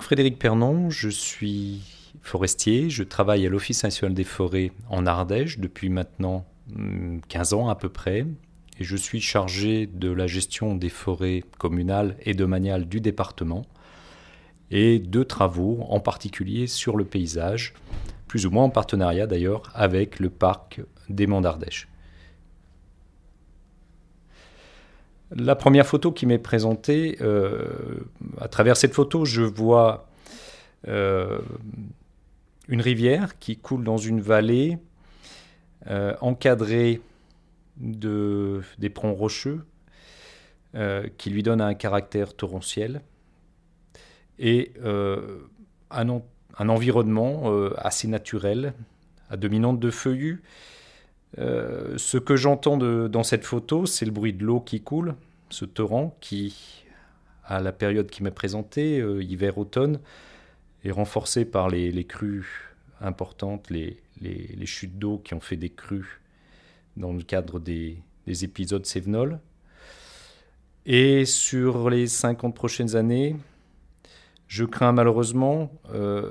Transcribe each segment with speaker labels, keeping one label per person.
Speaker 1: Frédéric Pernon, je suis forestier, je travaille à l'Office national des forêts en Ardèche depuis maintenant 15 hmm, ans à peu près, et je suis chargé de la gestion des forêts communales et domaniales du département, et de travaux en particulier sur le paysage, plus ou moins en partenariat d'ailleurs avec le parc des Monts d'Ardèche. La première photo qui m'est présentée, euh, à travers cette photo, je vois euh, une rivière qui coule dans une vallée euh, encadrée de, des rocheux qui lui donnent un caractère torrentiel et un, environnement assez naturel, à dominante de feuillus, euh, ce que j'entends dans cette photo, c'est le bruit de l'eau qui coule, ce torrent qui, à la période qui m'est présentée, euh, hiver-automne, est renforcé par les, crues importantes, les, chutes d'eau qui ont fait des crues dans le cadre des, épisodes sévenols. Et sur les 50 prochaines années, je crains malheureusement euh,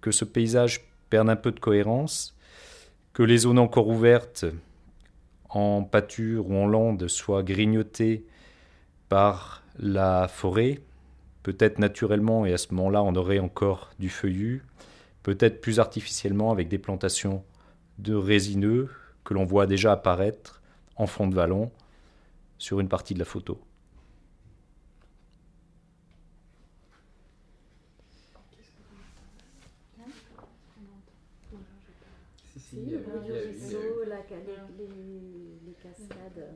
Speaker 1: que ce paysage perde un peu de cohérence que les zones encore ouvertes en pâture ou en lande soient grignotées par la forêt, peut-être naturellement, et à ce moment-là on aurait encore du feuillu, peut-être plus artificiellement avec des plantations de résineux que l'on voit déjà apparaître en fond de vallon sur une partie de la photo.
Speaker 2: aussi, le bruit du ruisseau, les, cascades.